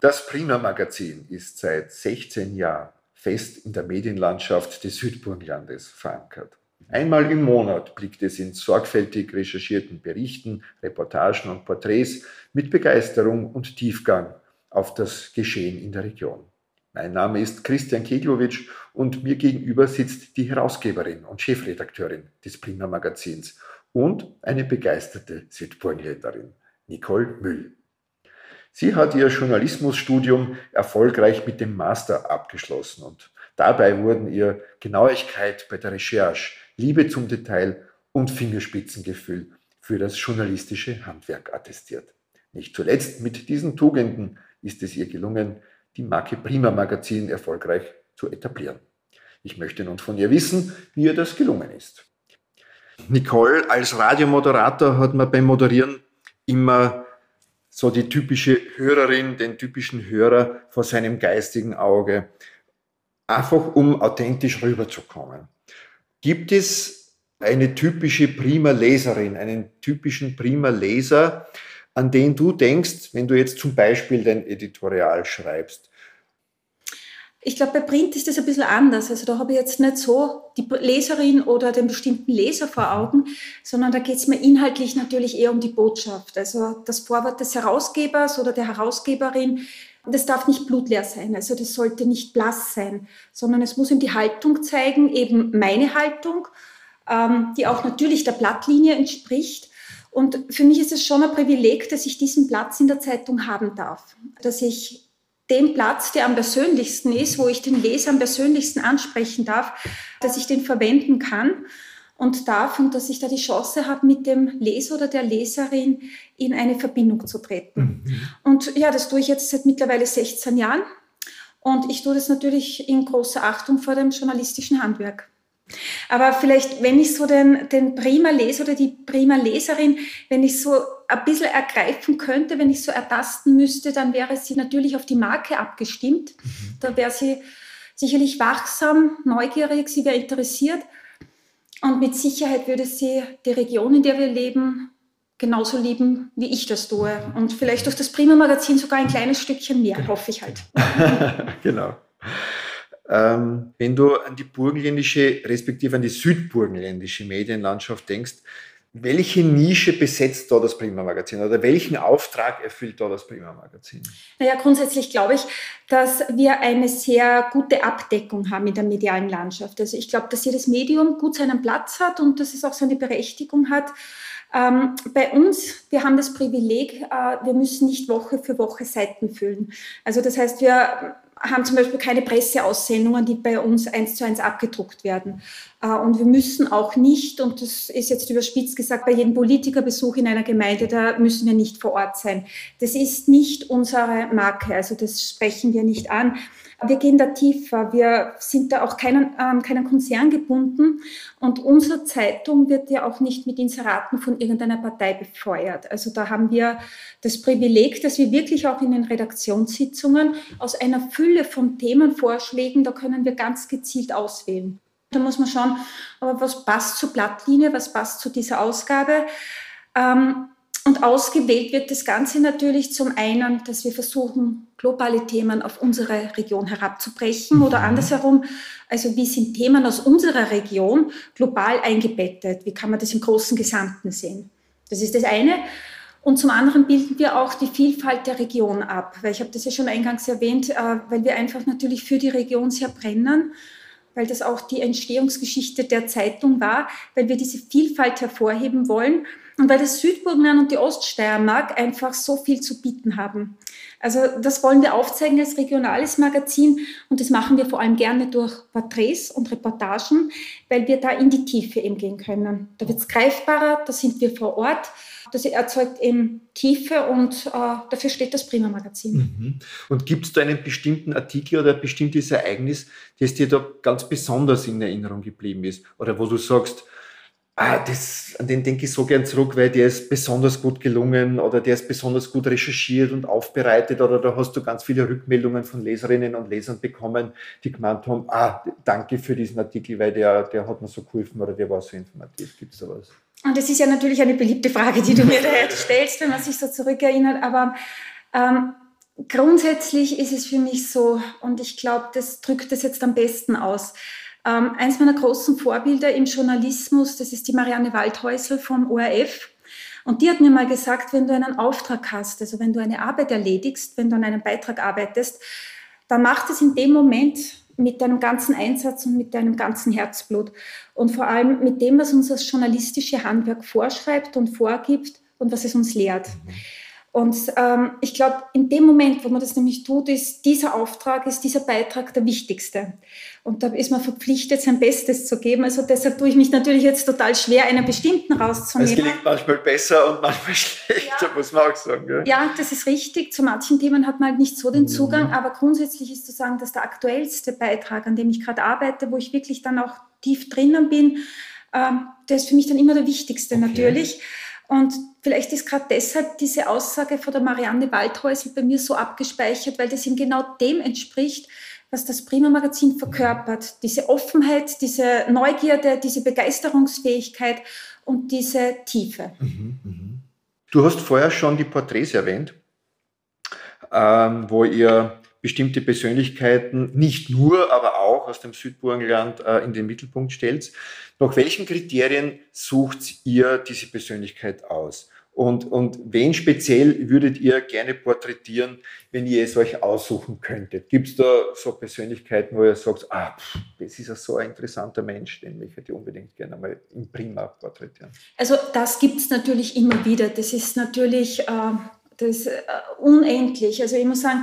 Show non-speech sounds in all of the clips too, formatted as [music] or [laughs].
Das Prima Magazin ist seit 16 Jahren fest in der Medienlandschaft des Südburgenlandes verankert. Einmal im Monat blickt es in sorgfältig recherchierten Berichten, Reportagen und Porträts mit Begeisterung und Tiefgang auf das Geschehen in der Region. Mein Name ist Christian Keglowitsch und mir gegenüber sitzt die Herausgeberin und Chefredakteurin des Prima Magazins und eine begeisterte Südburgenländerin, Nicole Müll. Sie hat ihr Journalismusstudium erfolgreich mit dem Master abgeschlossen und dabei wurden ihr Genauigkeit bei der Recherche, Liebe zum Detail und Fingerspitzengefühl für das journalistische Handwerk attestiert. Nicht zuletzt mit diesen Tugenden ist es ihr gelungen, die Marke Prima Magazin erfolgreich zu etablieren. Ich möchte nun von ihr wissen, wie ihr das gelungen ist. Nicole, als Radiomoderator hat man beim Moderieren immer so die typische Hörerin, den typischen Hörer vor seinem geistigen Auge, einfach um authentisch rüberzukommen. Gibt es eine typische prima Leserin, einen typischen prima Leser, an den du denkst, wenn du jetzt zum Beispiel dein Editorial schreibst? Ich glaube, bei Print ist das ein bisschen anders. Also da habe ich jetzt nicht so die Leserin oder den bestimmten Leser vor Augen, sondern da geht es mir inhaltlich natürlich eher um die Botschaft. Also das Vorwort des Herausgebers oder der Herausgeberin, das darf nicht blutleer sein. Also das sollte nicht blass sein, sondern es muss ihm die Haltung zeigen, eben meine Haltung, ähm, die auch natürlich der Blattlinie entspricht. Und für mich ist es schon ein Privileg, dass ich diesen Platz in der Zeitung haben darf, dass ich den Platz, der am persönlichsten ist, wo ich den Leser am persönlichsten ansprechen darf, dass ich den verwenden kann und darf und dass ich da die Chance habe, mit dem Leser oder der Leserin in eine Verbindung zu treten. Mhm. Und ja, das tue ich jetzt seit mittlerweile 16 Jahren und ich tue das natürlich in großer Achtung vor dem journalistischen Handwerk. Aber vielleicht, wenn ich so den, den prima Leser oder die prima Leserin, wenn ich so ein bisschen ergreifen könnte, wenn ich so ertasten müsste, dann wäre sie natürlich auf die Marke abgestimmt. Mhm. Da wäre sie sicherlich wachsam, neugierig, sie wäre interessiert. Und mit Sicherheit würde sie die Region, in der wir leben, genauso lieben, wie ich das tue. Und vielleicht durch das Prima-Magazin sogar ein kleines Stückchen mehr, hoffe ich halt. [laughs] genau. Ähm, wenn du an die burgenländische, respektive an die südburgenländische Medienlandschaft denkst, welche Nische besetzt da das Prima Magazin oder welchen Auftrag erfüllt da das Prima Magazin? Naja, grundsätzlich glaube ich, dass wir eine sehr gute Abdeckung haben in der medialen Landschaft. Also ich glaube, dass jedes Medium gut seinen Platz hat und dass es auch seine Berechtigung hat. Ähm, bei uns, wir haben das Privileg, äh, wir müssen nicht Woche für Woche Seiten füllen. Also das heißt, wir haben zum Beispiel keine Presseaussendungen, die bei uns eins zu eins abgedruckt werden. Äh, und wir müssen auch nicht, und das ist jetzt überspitzt gesagt, bei jedem Politikerbesuch in einer Gemeinde, da müssen wir nicht vor Ort sein. Das ist nicht unsere Marke, also das sprechen wir nicht an. Wir gehen da tiefer. Wir sind da auch keinen, ähm, keinen Konzern gebunden. Und unsere Zeitung wird ja auch nicht mit Inseraten von irgendeiner Partei befeuert. Also da haben wir das Privileg, dass wir wirklich auch in den Redaktionssitzungen aus einer Fülle von Themenvorschlägen, da können wir ganz gezielt auswählen. Da muss man schauen, was passt zur Blattlinie, was passt zu dieser Ausgabe. Ähm, und ausgewählt wird das Ganze natürlich zum einen, dass wir versuchen, globale Themen auf unsere Region herabzubrechen oder mhm. andersherum, also wie sind Themen aus unserer Region global eingebettet? Wie kann man das im großen Gesamten sehen? Das ist das eine. Und zum anderen bilden wir auch die Vielfalt der Region ab, weil ich habe das ja schon eingangs erwähnt, äh, weil wir einfach natürlich für die Region sehr brennen, weil das auch die Entstehungsgeschichte der Zeitung war, weil wir diese Vielfalt hervorheben wollen und weil das Südburgenland und die Oststeiermark einfach so viel zu bieten haben. Also das wollen wir aufzeigen als regionales Magazin und das machen wir vor allem gerne durch Porträts und Reportagen, weil wir da in die Tiefe eben gehen können. Da wird es greifbarer, da sind wir vor Ort, das erzeugt eben Tiefe und äh, dafür steht das Prima Magazin. Mhm. Und gibt es da einen bestimmten Artikel oder ein bestimmtes Ereignis, das dir da ganz besonders in Erinnerung geblieben ist oder wo du sagst, ah, das, an den denke ich so gern zurück, weil der ist besonders gut gelungen oder der ist besonders gut recherchiert und aufbereitet oder da hast du ganz viele Rückmeldungen von Leserinnen und Lesern bekommen, die gemeint haben, ah, danke für diesen Artikel, weil der, der hat mir so geholfen oder der war so informativ. Gibt es da was? Und das ist ja natürlich eine beliebte Frage, die du mir da jetzt [laughs] stellst, wenn man sich so zurückerinnert, aber ähm, grundsätzlich ist es für mich so, und ich glaube, das drückt es jetzt am besten aus. Ähm, eins meiner großen Vorbilder im Journalismus, das ist die Marianne Waldhäusl vom ORF. Und die hat mir mal gesagt, wenn du einen Auftrag hast, also wenn du eine Arbeit erledigst, wenn du an einem Beitrag arbeitest, dann mach das in dem Moment mit deinem ganzen Einsatz und mit deinem ganzen Herzblut. Und vor allem mit dem, was uns das journalistische Handwerk vorschreibt und vorgibt und was es uns lehrt. Und ähm, ich glaube, in dem Moment, wo man das nämlich tut, ist dieser Auftrag, ist dieser Beitrag der wichtigste. Und da ist man verpflichtet, sein Bestes zu geben. Also deshalb tue ich mich natürlich jetzt total schwer, einen bestimmten rauszunehmen. Es gelingt manchmal besser und manchmal [laughs] schlechter, ja. muss man auch sagen. Gell? Ja, das ist richtig. Zu manchen Themen hat man halt nicht so den mhm. Zugang. Aber grundsätzlich ist zu sagen, dass der aktuellste Beitrag, an dem ich gerade arbeite, wo ich wirklich dann auch tief drinnen bin, ähm, der ist für mich dann immer der wichtigste okay. natürlich. Und vielleicht ist gerade deshalb diese Aussage von der Marianne Waldhäusl bei mir so abgespeichert, weil das ihm genau dem entspricht, was das Prima Magazin verkörpert. Diese Offenheit, diese Neugierde, diese Begeisterungsfähigkeit und diese Tiefe. Mhm, mhm. Du hast vorher schon die Porträts erwähnt, ähm, wo ihr bestimmte Persönlichkeiten nicht nur, aber auch aus dem Südburgenland äh, in den Mittelpunkt stellt. Nach welchen Kriterien sucht ihr diese Persönlichkeit aus? Und, und wen speziell würdet ihr gerne porträtieren, wenn ihr es euch aussuchen könntet? Gibt es da so Persönlichkeiten, wo ihr sagt, ah, pff, das ist ja so ein interessanter Mensch, den ich unbedingt gerne mal im Prima porträtieren? Also das gibt es natürlich immer wieder. Das ist natürlich äh, das, äh, unendlich. Also ich muss sagen,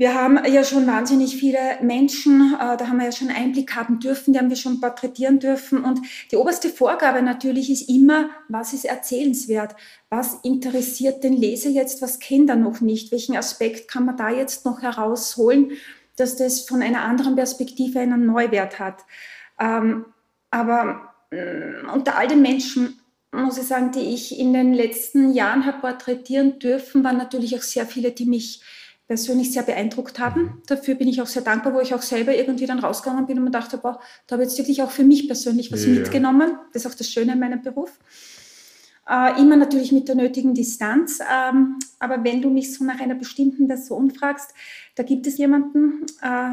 wir haben ja schon wahnsinnig viele Menschen, äh, da haben wir ja schon Einblick haben dürfen, die haben wir schon porträtieren dürfen. Und die oberste Vorgabe natürlich ist immer, was ist erzählenswert? Was interessiert den Leser jetzt? Was kennt er noch nicht? Welchen Aspekt kann man da jetzt noch herausholen, dass das von einer anderen Perspektive einen Neuwert hat? Ähm, aber mm, unter all den Menschen, muss ich sagen, die ich in den letzten Jahren habe porträtieren dürfen, waren natürlich auch sehr viele, die mich persönlich sehr beeindruckt haben. Mhm. Dafür bin ich auch sehr dankbar, wo ich auch selber irgendwie dann rausgegangen bin und mir dachte, boah, da habe ich jetzt wirklich auch für mich persönlich was ja. mitgenommen. Das ist auch das Schöne in meinem Beruf. Äh, immer natürlich mit der nötigen Distanz. Ähm, aber wenn du mich so nach einer bestimmten Person fragst, da gibt es jemanden, äh,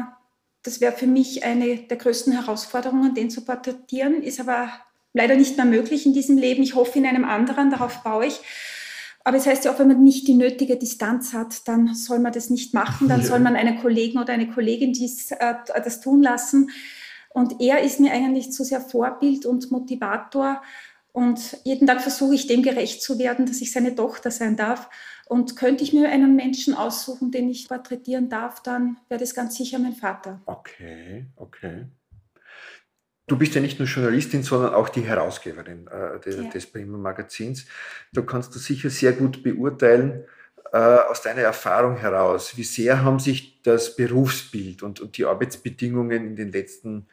das wäre für mich eine der größten Herausforderungen, den zu porträtieren, ist aber leider nicht mehr möglich in diesem Leben. Ich hoffe in einem anderen, darauf baue ich. Aber es heißt ja auch, wenn man nicht die nötige Distanz hat, dann soll man das nicht machen. Dann ja. soll man einen Kollegen oder eine Kollegin dies, äh, das tun lassen. Und er ist mir eigentlich zu sehr Vorbild und Motivator. Und jeden Tag versuche ich dem gerecht zu werden, dass ich seine Tochter sein darf. Und könnte ich mir einen Menschen aussuchen, den ich porträtieren darf, dann wäre das ganz sicher mein Vater. Okay, okay. Du bist ja nicht nur Journalistin, sondern auch die Herausgeberin äh, des, ja. des Prima Magazins. Da kannst du sicher sehr gut beurteilen, äh, aus deiner Erfahrung heraus, wie sehr haben sich das Berufsbild und, und die Arbeitsbedingungen in den letzten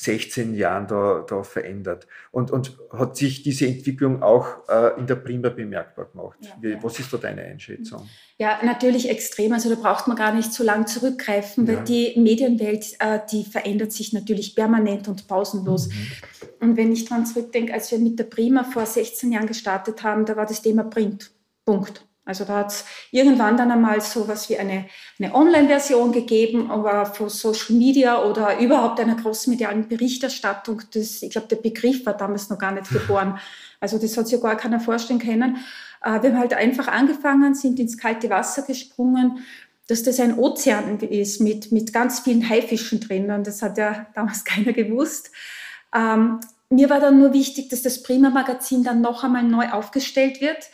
16 Jahren da, da verändert. Und, und hat sich diese Entwicklung auch äh, in der Prima bemerkbar gemacht? Ja, Wie, Was ist da deine Einschätzung? Ja, natürlich extrem. Also da braucht man gar nicht so lange zurückgreifen, weil ja. die Medienwelt, äh, die verändert sich natürlich permanent und pausenlos. Mhm. Und wenn ich daran zurückdenke, als wir mit der Prima vor 16 Jahren gestartet haben, da war das Thema Print. Punkt. Also da hat es irgendwann dann einmal so was wie eine, eine Online-Version gegeben, aber für Social Media oder überhaupt einer großen medialen Berichterstattung, das, ich glaube, der Begriff war damals noch gar nicht [laughs] geboren. Also das hat sich ja gar keiner vorstellen können. Äh, wir haben halt einfach angefangen, sind ins kalte Wasser gesprungen, dass das ein Ozean ist mit, mit ganz vielen Haifischen drin. Und das hat ja damals [laughs] keiner gewusst. Ähm, mir war dann nur wichtig, dass das Prima-Magazin dann noch einmal neu aufgestellt wird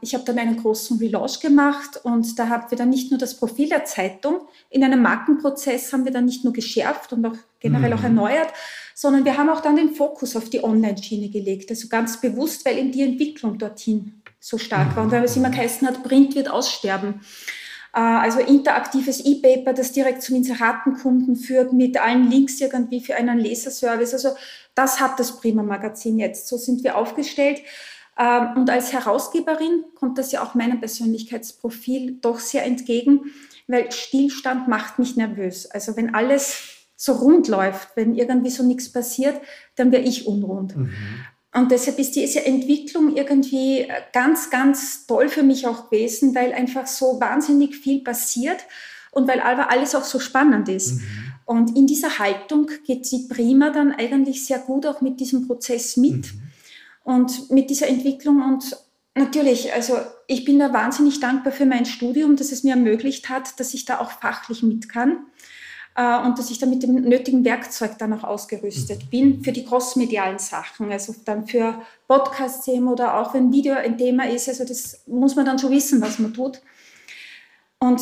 ich habe dann einen großen Relaunch gemacht und da haben wir dann nicht nur das Profil der Zeitung, in einem Markenprozess haben wir dann nicht nur geschärft und auch generell mhm. auch erneuert, sondern wir haben auch dann den Fokus auf die Online-Schiene gelegt. Also ganz bewusst, weil eben die Entwicklung dorthin so stark war und weil es immer geheißen hat, Print wird aussterben. Äh, also interaktives E-Paper, das direkt zum Inseratenkunden führt, mit allen Links irgendwie für einen Leserservice. Also das hat das Prima Magazin jetzt. So sind wir aufgestellt. Ähm, und als Herausgeberin kommt das ja auch meinem Persönlichkeitsprofil doch sehr entgegen, weil Stillstand macht mich nervös. Also wenn alles so rund läuft, wenn irgendwie so nichts passiert, dann wäre ich unrund. Mhm. Und deshalb ist diese Entwicklung irgendwie ganz, ganz toll für mich auch gewesen, weil einfach so wahnsinnig viel passiert und weil aber alles auch so spannend ist. Mhm. Und in dieser Haltung geht sie prima dann eigentlich sehr gut auch mit diesem Prozess mit mhm. Und mit dieser Entwicklung. Und natürlich, also ich bin da wahnsinnig dankbar für mein Studium, dass es mir ermöglicht hat, dass ich da auch fachlich mit kann äh, und dass ich da mit dem nötigen Werkzeug dann auch ausgerüstet mhm. bin für die crossmedialen Sachen, also dann für Podcast-Themen oder auch wenn Video ein Thema ist. Also das muss man dann schon wissen, was man tut. Und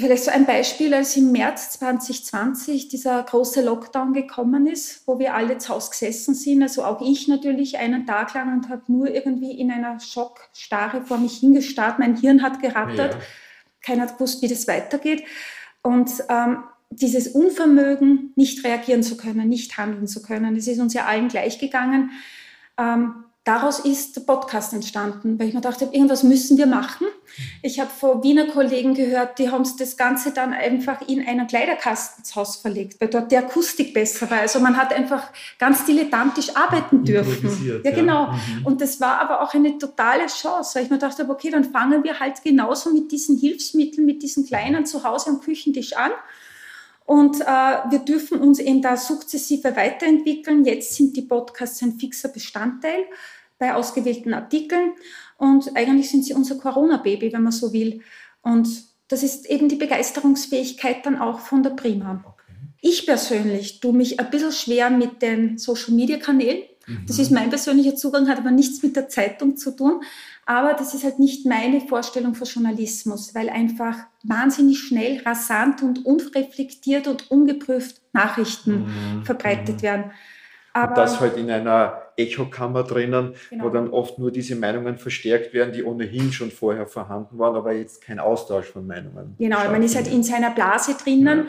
Vielleicht so ein Beispiel, als im März 2020 dieser große Lockdown gekommen ist, wo wir alle zu Hause gesessen sind, also auch ich natürlich einen Tag lang und habe nur irgendwie in einer Schockstarre vor mich hingestarrt. Mein Hirn hat gerattert, ja. keiner hat gewusst, wie das weitergeht. Und ähm, dieses Unvermögen, nicht reagieren zu können, nicht handeln zu können, das ist uns ja allen gleich gegangen. Ähm, daraus ist der Podcast entstanden, weil ich mir dachte, irgendwas müssen wir machen. Ich habe von Wiener Kollegen gehört, die haben das Ganze dann einfach in einen Kleiderkasten ins Haus verlegt, weil dort die Akustik besser war. Also man hat einfach ganz dilettantisch arbeiten dürfen. Ja, genau. Ja. Mhm. Und das war aber auch eine totale Chance, weil ich mir dachte, okay, dann fangen wir halt genauso mit diesen Hilfsmitteln, mit diesen kleinen zu Hause am Küchentisch an. Und äh, wir dürfen uns eben da sukzessive weiterentwickeln. Jetzt sind die Podcasts ein fixer Bestandteil bei ausgewählten Artikeln. Und eigentlich sind sie unser Corona-Baby, wenn man so will. Und das ist eben die Begeisterungsfähigkeit dann auch von der Prima. Okay. Ich persönlich tue mich ein bisschen schwer mit den Social-Media-Kanälen. Mhm. Das ist mein persönlicher Zugang, hat aber nichts mit der Zeitung zu tun. Aber das ist halt nicht meine Vorstellung von Journalismus, weil einfach wahnsinnig schnell, rasant und unreflektiert und ungeprüft Nachrichten mhm. verbreitet mhm. werden. Aber und das halt in einer Echokammer drinnen, genau. wo dann oft nur diese Meinungen verstärkt werden, die ohnehin schon vorher vorhanden waren, aber jetzt kein Austausch von Meinungen. Genau, man ist halt in seiner Blase drinnen.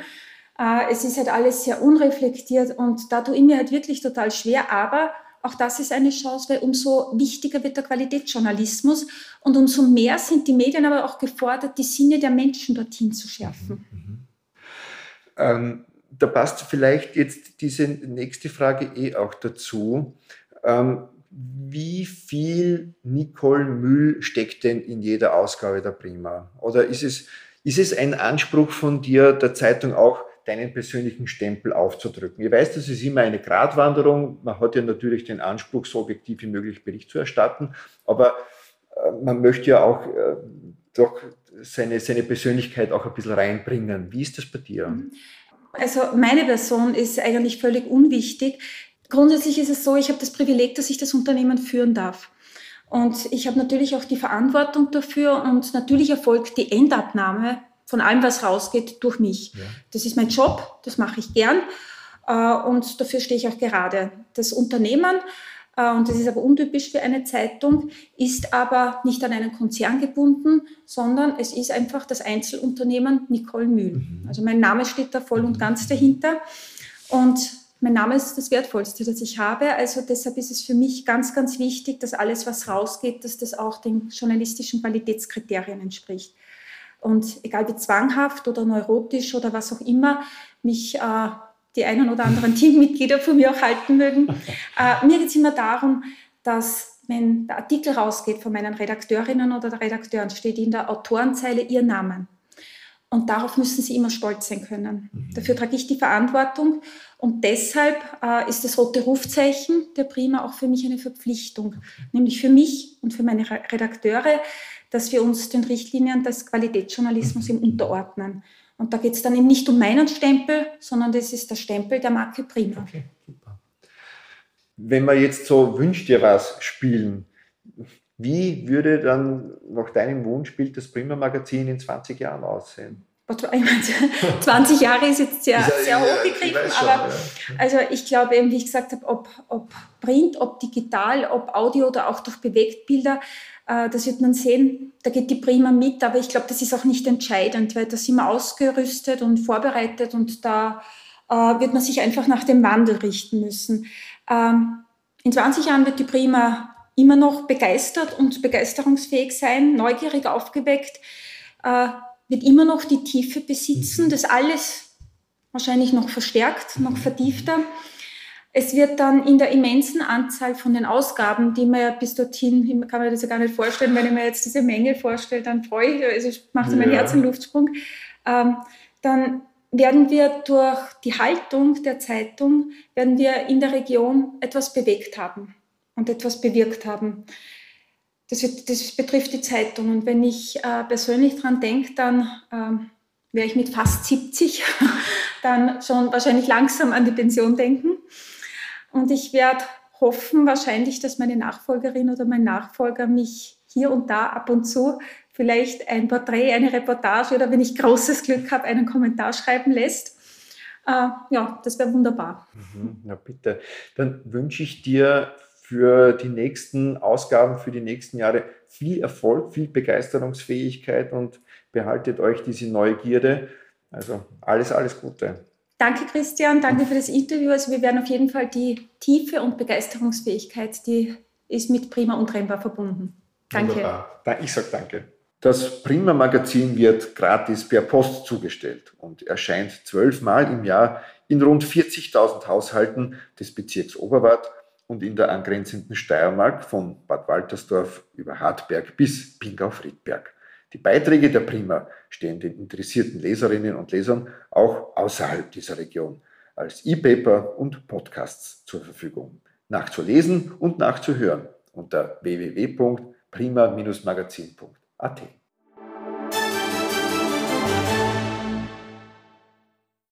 Ja. Äh, es ist halt alles sehr unreflektiert und da tue ich mir halt wirklich total schwer, aber auch das ist eine Chance, weil umso wichtiger wird der Qualitätsjournalismus und umso mehr sind die Medien aber auch gefordert, die Sinne der Menschen dorthin zu schärfen. Mhm. mhm. Ähm, da passt vielleicht jetzt diese nächste Frage eh auch dazu. Ähm, wie viel Nicole Müll steckt denn in jeder Ausgabe der Prima? Oder ist es, ist es ein Anspruch von dir, der Zeitung auch deinen persönlichen Stempel aufzudrücken? Ich weiß, das ist immer eine Gratwanderung. Man hat ja natürlich den Anspruch, so objektiv wie möglich Bericht zu erstatten. Aber äh, man möchte ja auch äh, doch seine, seine Persönlichkeit auch ein bisschen reinbringen. Wie ist das bei dir? Mhm. Also meine Person ist eigentlich völlig unwichtig. Grundsätzlich ist es so, ich habe das Privileg, dass ich das Unternehmen führen darf. Und ich habe natürlich auch die Verantwortung dafür und natürlich erfolgt die Endabnahme von allem, was rausgeht, durch mich. Ja. Das ist mein Job, das mache ich gern äh, und dafür stehe ich auch gerade. Das Unternehmen und das ist aber untypisch für eine Zeitung, ist aber nicht an einen Konzern gebunden, sondern es ist einfach das Einzelunternehmen Nicole Mühl. Mhm. Also mein Name steht da voll und ganz dahinter und mein Name ist das Wertvollste, das ich habe. Also deshalb ist es für mich ganz, ganz wichtig, dass alles, was rausgeht, dass das auch den journalistischen Qualitätskriterien entspricht. Und egal wie zwanghaft oder neurotisch oder was auch immer mich äh, die einen oder anderen [laughs] Teammitglieder von mir auch halten mögen. Äh, mir geht es immer darum, dass wenn der Artikel rausgeht von meinen Redakteurinnen oder Redakteuren, steht in der Autorenzeile ihr Name. Und darauf müssen sie immer stolz sein können. Mhm. Dafür trage ich die Verantwortung. Und deshalb äh, ist das rote Rufzeichen der Prima auch für mich eine Verpflichtung. Nämlich für mich und für meine Redakteure, dass wir uns den Richtlinien des Qualitätsjournalismus mhm. unterordnen. Und da geht es dann eben nicht um meinen Stempel, sondern das ist der Stempel der Marke Prima. Okay, super. Wenn wir jetzt so Wünsch dir was spielen, wie würde dann nach deinem Wunschbild das Prima Magazin in 20 Jahren aussehen? 20 [laughs] Jahre ist jetzt sehr, sehr hochgegriffen, schon, aber ja. also ich glaube eben, wie ich gesagt habe, ob, ob Print, ob digital, ob Audio oder auch durch Bewegtbilder, äh, das wird man sehen, da geht die Prima mit, aber ich glaube, das ist auch nicht entscheidend, weil da sind wir ausgerüstet und vorbereitet und da äh, wird man sich einfach nach dem Wandel richten müssen. Ähm, in 20 Jahren wird die Prima immer noch begeistert und begeisterungsfähig sein, neugierig aufgeweckt, äh, wird immer noch die Tiefe besitzen, mhm. das alles wahrscheinlich noch verstärkt, noch vertiefter. Es wird dann in der immensen Anzahl von den Ausgaben, die man ja bis dorthin, kann man das ja gar nicht vorstellen, wenn ich mir jetzt diese Menge vorstelle, dann freue ich, also macht ja. mein Herz einen Luftsprung. Ähm, dann werden wir durch die Haltung der Zeitung, werden wir in der Region etwas bewegt haben und etwas bewirkt haben. Das, wird, das betrifft die Zeitung. Und wenn ich äh, persönlich daran denke, dann ähm, wäre ich mit fast 70 [laughs] dann schon wahrscheinlich langsam an die Pension denken. Und ich werde hoffen wahrscheinlich, dass meine Nachfolgerin oder mein Nachfolger mich hier und da ab und zu vielleicht ein Porträt, eine Reportage oder wenn ich großes Glück habe, einen Kommentar schreiben lässt. Äh, ja, das wäre wunderbar. Mhm, na bitte. Dann wünsche ich dir für die nächsten Ausgaben, für die nächsten Jahre viel Erfolg, viel Begeisterungsfähigkeit und behaltet euch diese Neugierde. Also alles, alles Gute. Danke, Christian. Danke für das Interview. Also wir werden auf jeden Fall die Tiefe und Begeisterungsfähigkeit, die ist mit Prima untrennbar verbunden. Danke. Wunderbar. Ich sage danke. Das Prima Magazin wird gratis per Post zugestellt und erscheint zwölfmal im Jahr in rund 40.000 Haushalten des Bezirks Oberwart und in der angrenzenden Steiermark von Bad Waltersdorf über Hartberg bis Pingau-Friedberg. Die Beiträge der Prima stehen den interessierten Leserinnen und Lesern auch außerhalb dieser Region als E-Paper und Podcasts zur Verfügung. Nachzulesen und nachzuhören unter www.prima-magazin.at.